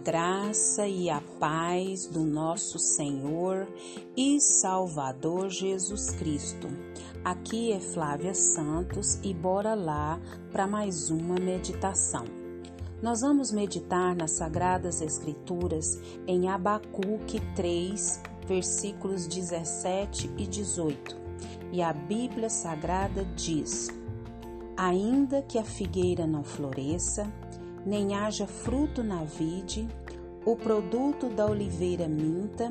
graça e a paz do nosso Senhor e Salvador Jesus Cristo. Aqui é Flávia Santos e bora lá para mais uma meditação. Nós vamos meditar nas Sagradas Escrituras em Abacuque 3, versículos 17 e 18. E a Bíblia Sagrada diz: Ainda que a figueira não floresça, nem haja fruto na vide, o produto da oliveira minta,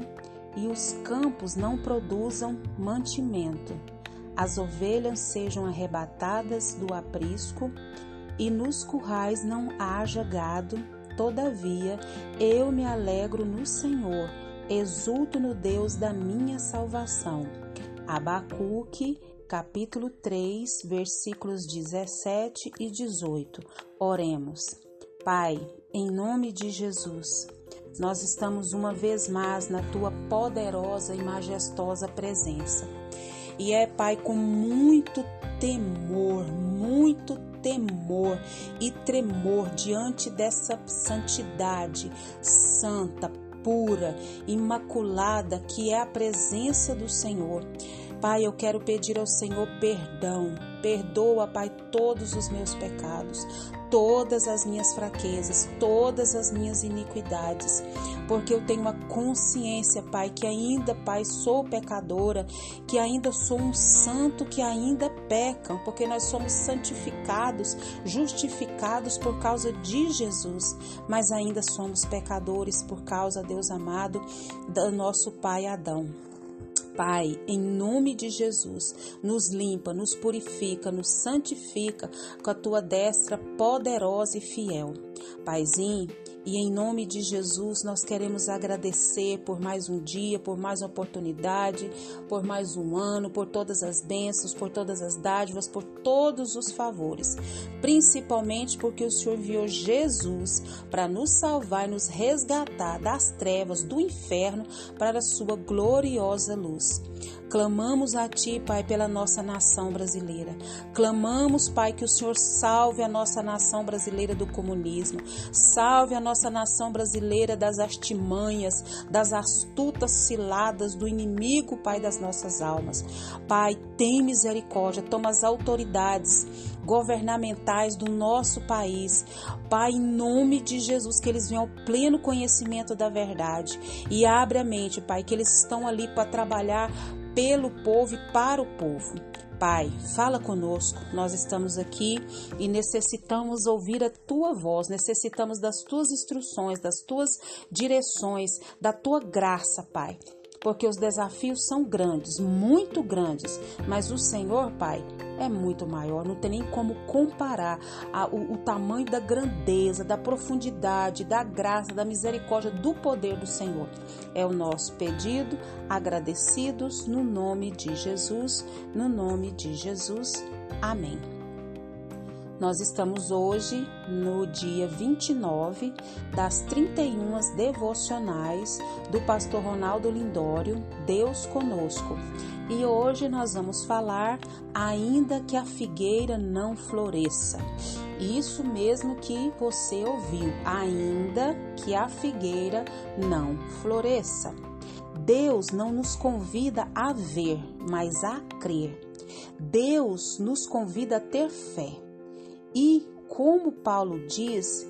e os campos não produzam mantimento, as ovelhas sejam arrebatadas do aprisco, e nos currais não haja gado, todavia eu me alegro no Senhor, exulto no Deus da minha salvação. Abacuque, capítulo 3, versículos 17 e 18. Oremos. Pai, em nome de Jesus, nós estamos uma vez mais na tua poderosa e majestosa presença. E é, Pai, com muito temor, muito temor e tremor diante dessa santidade santa, pura, imaculada que é a presença do Senhor. Pai, eu quero pedir ao Senhor perdão. Perdoa, Pai, todos os meus pecados todas as minhas fraquezas, todas as minhas iniquidades, porque eu tenho uma consciência, Pai, que ainda, Pai, sou pecadora, que ainda sou um santo que ainda peca, porque nós somos santificados, justificados por causa de Jesus, mas ainda somos pecadores por causa, Deus amado, do nosso pai Adão. Pai, em nome de Jesus, nos limpa, nos purifica, nos santifica com a tua destra poderosa e fiel. Paizinho, e em nome de Jesus, nós queremos agradecer por mais um dia, por mais uma oportunidade, por mais um ano, por todas as bênçãos, por todas as dádivas, por todos os favores. Principalmente porque o Senhor enviou Jesus para nos salvar e nos resgatar das trevas do inferno para a sua gloriosa luz. Clamamos a Ti, Pai, pela nossa nação brasileira. Clamamos, Pai, que o Senhor salve a nossa nação brasileira do comunismo. Salve a nossa nação brasileira das artimanhas, das astutas ciladas do inimigo, Pai, das nossas almas. Pai, tem misericórdia, toma as autoridades governamentais do nosso país. Pai, em nome de Jesus, que eles venham ao pleno conhecimento da verdade e abre a mente, Pai, que eles estão ali para trabalhar pelo povo e para o povo. Pai, fala conosco. Nós estamos aqui e necessitamos ouvir a tua voz, necessitamos das tuas instruções, das tuas direções, da tua graça, Pai. Porque os desafios são grandes, muito grandes, mas o Senhor, Pai, é muito maior, não tem nem como comparar a, o, o tamanho da grandeza, da profundidade, da graça, da misericórdia, do poder do Senhor. É o nosso pedido, agradecidos no nome de Jesus, no nome de Jesus. Amém. Nós estamos hoje no dia 29 das 31 devocionais do pastor Ronaldo Lindório, Deus conosco. E hoje nós vamos falar ainda que a figueira não floresça. Isso mesmo que você ouviu, ainda que a figueira não floresça. Deus não nos convida a ver, mas a crer. Deus nos convida a ter fé. E, como Paulo diz,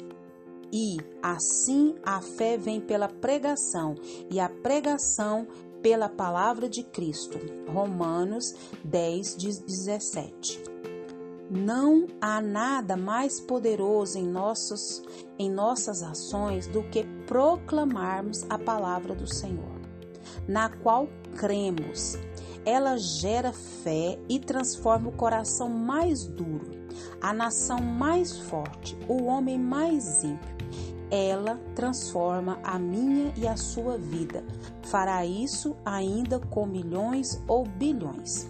e assim a fé vem pela pregação, e a pregação pela palavra de Cristo. Romanos 10, 17. Não há nada mais poderoso em, nossos, em nossas ações do que proclamarmos a palavra do Senhor, na qual cremos. Ela gera fé e transforma o coração mais duro a nação mais forte, o homem mais ímpio. Ela transforma a minha e a sua vida. Fará isso ainda com milhões ou bilhões.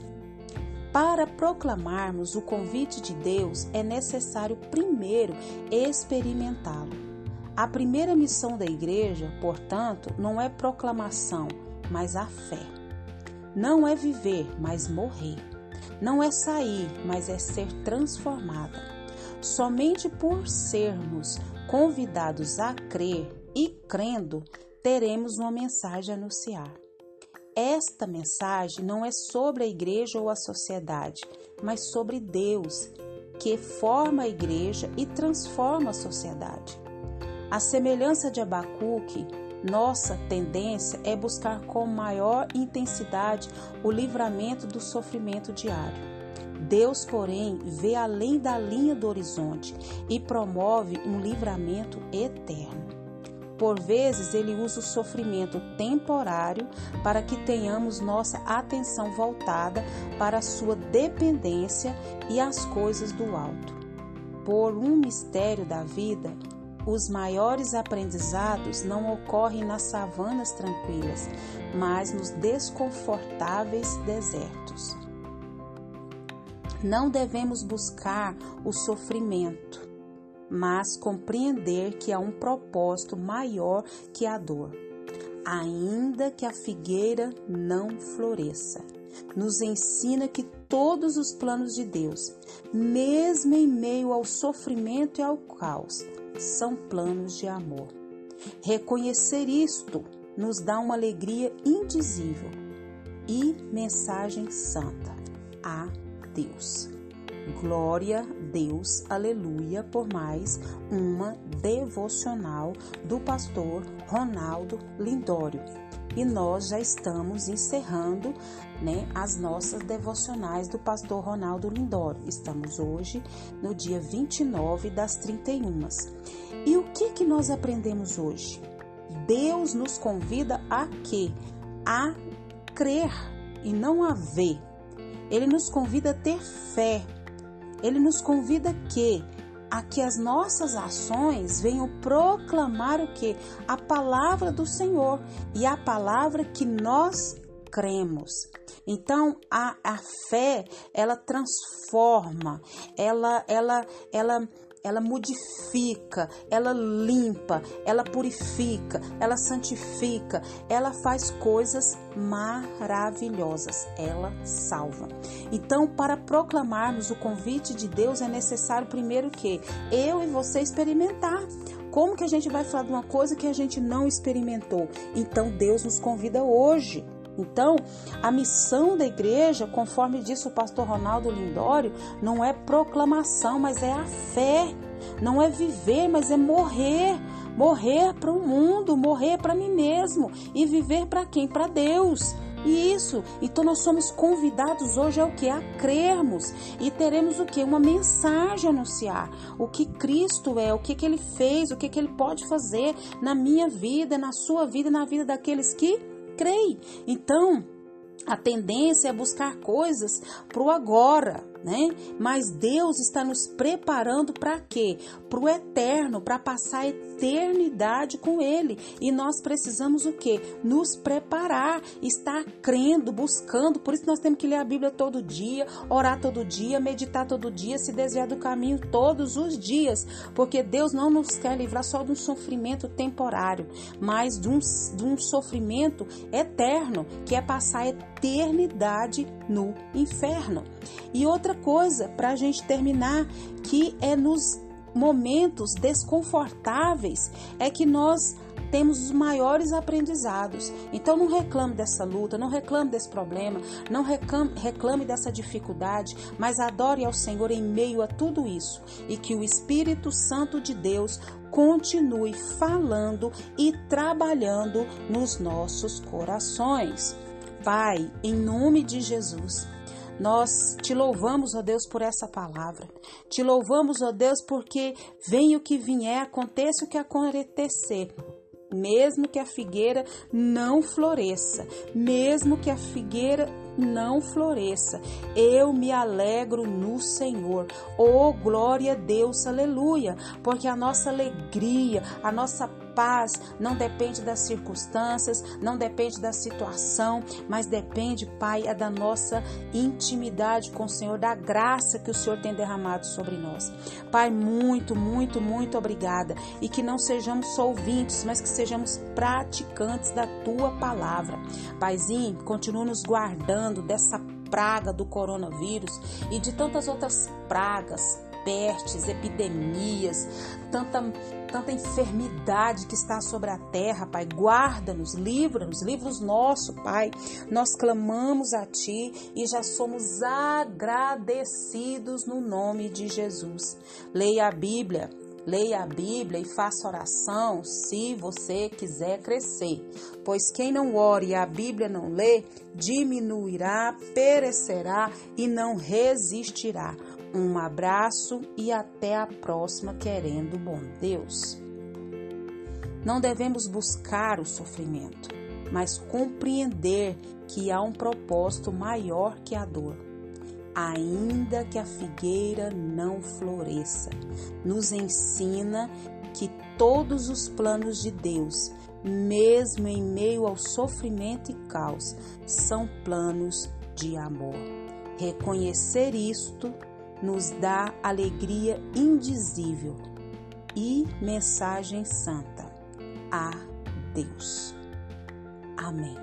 Para proclamarmos o convite de Deus, é necessário primeiro experimentá-lo. A primeira missão da igreja, portanto, não é proclamação, mas a fé. Não é viver, mas morrer. Não é sair, mas é ser transformada. Somente por sermos convidados a crer e crendo, teremos uma mensagem a anunciar. Esta mensagem não é sobre a igreja ou a sociedade, mas sobre Deus, que forma a igreja e transforma a sociedade. A semelhança de Abacuque, nossa tendência é buscar com maior intensidade o livramento do sofrimento diário. Deus, porém, vê além da linha do horizonte e promove um livramento eterno. Por vezes, ele usa o sofrimento temporário para que tenhamos nossa atenção voltada para a sua dependência e as coisas do alto. Por um mistério da vida, os maiores aprendizados não ocorrem nas savanas tranquilas, mas nos desconfortáveis desertos. Não devemos buscar o sofrimento, mas compreender que há um propósito maior que a dor. Ainda que a figueira não floresça, nos ensina que todos os planos de Deus, mesmo em meio ao sofrimento e ao caos, são planos de amor. Reconhecer isto nos dá uma alegria indizível e mensagem santa a Deus. Glória a Deus, aleluia, por mais uma devocional do pastor Ronaldo Lindório. E nós já estamos encerrando né, as nossas devocionais do pastor Ronaldo Lindório. Estamos hoje no dia 29 das 31. E o que, que nós aprendemos hoje? Deus nos convida a quê? A crer e não a ver. Ele nos convida a ter fé. Ele nos convida a quê? A que as nossas ações venham proclamar o que? A palavra do Senhor e a palavra que nós cremos. Então a, a fé ela transforma, ela ela ela ela modifica, ela limpa, ela purifica, ela santifica, ela faz coisas maravilhosas, ela salva. Então, para proclamarmos o convite de Deus é necessário primeiro que eu e você experimentar. Como que a gente vai falar de uma coisa que a gente não experimentou? Então Deus nos convida hoje então, a missão da igreja, conforme disse o pastor Ronaldo Lindório, não é proclamação, mas é a fé. Não é viver, mas é morrer. Morrer para o mundo, morrer para mim mesmo e viver para quem? Para Deus. E isso, então nós somos convidados hoje ao que? A crermos e teremos o que? Uma mensagem a anunciar. O que Cristo é, o que, que Ele fez, o que, que Ele pode fazer na minha vida, na sua vida, na vida daqueles que creem. Então, a tendência é buscar coisas para o agora, né? Mas Deus está nos preparando para quê? Para o eterno, para passar a eternidade com Ele. E nós precisamos o quê? Nos preparar, estar crendo, buscando. Por isso nós temos que ler a Bíblia todo dia, orar todo dia, meditar todo dia, se desviar do caminho todos os dias, porque Deus não nos quer livrar só de um sofrimento temporário, mas de um, de um sofrimento eterno, que é passar a eternidade no inferno. E outra coisa, para a gente terminar, que é nos momentos desconfortáveis, é que nós temos os maiores aprendizados. Então não reclame dessa luta, não reclame desse problema, não reclame, reclame dessa dificuldade, mas adore ao Senhor em meio a tudo isso e que o Espírito Santo de Deus continue falando e trabalhando nos nossos corações. Pai, em nome de Jesus, nós te louvamos, ó Deus, por essa palavra. Te louvamos, ó Deus, porque venha o que vier, aconteça o que acontecer. Mesmo que a figueira não floresça, mesmo que a figueira não floresça. Eu me alegro no Senhor. Oh, glória a Deus, aleluia, porque a nossa alegria, a nossa paz não depende das circunstâncias, não depende da situação, mas depende, Pai, é da nossa intimidade com o Senhor, da graça que o Senhor tem derramado sobre nós. Pai, muito, muito, muito obrigada e que não sejamos só ouvintes, mas que sejamos praticantes da tua palavra. Paizinho, continua nos guardando dessa praga do coronavírus e de tantas outras pragas pestes, epidemias, tanta, tanta enfermidade que está sobre a terra, Pai. Guarda-nos, livra-nos, livra-nos nosso, Pai. Nós clamamos a Ti e já somos agradecidos no nome de Jesus. Leia a Bíblia Leia a Bíblia e faça oração se você quiser crescer, pois quem não ore e a Bíblia não lê, diminuirá, perecerá e não resistirá. Um abraço e até a próxima, querendo bom Deus. Não devemos buscar o sofrimento, mas compreender que há um propósito maior que a dor ainda que a figueira não floresça. Nos ensina que todos os planos de Deus, mesmo em meio ao sofrimento e caos, são planos de amor. Reconhecer isto nos dá alegria indizível e mensagem santa a Deus. Amém.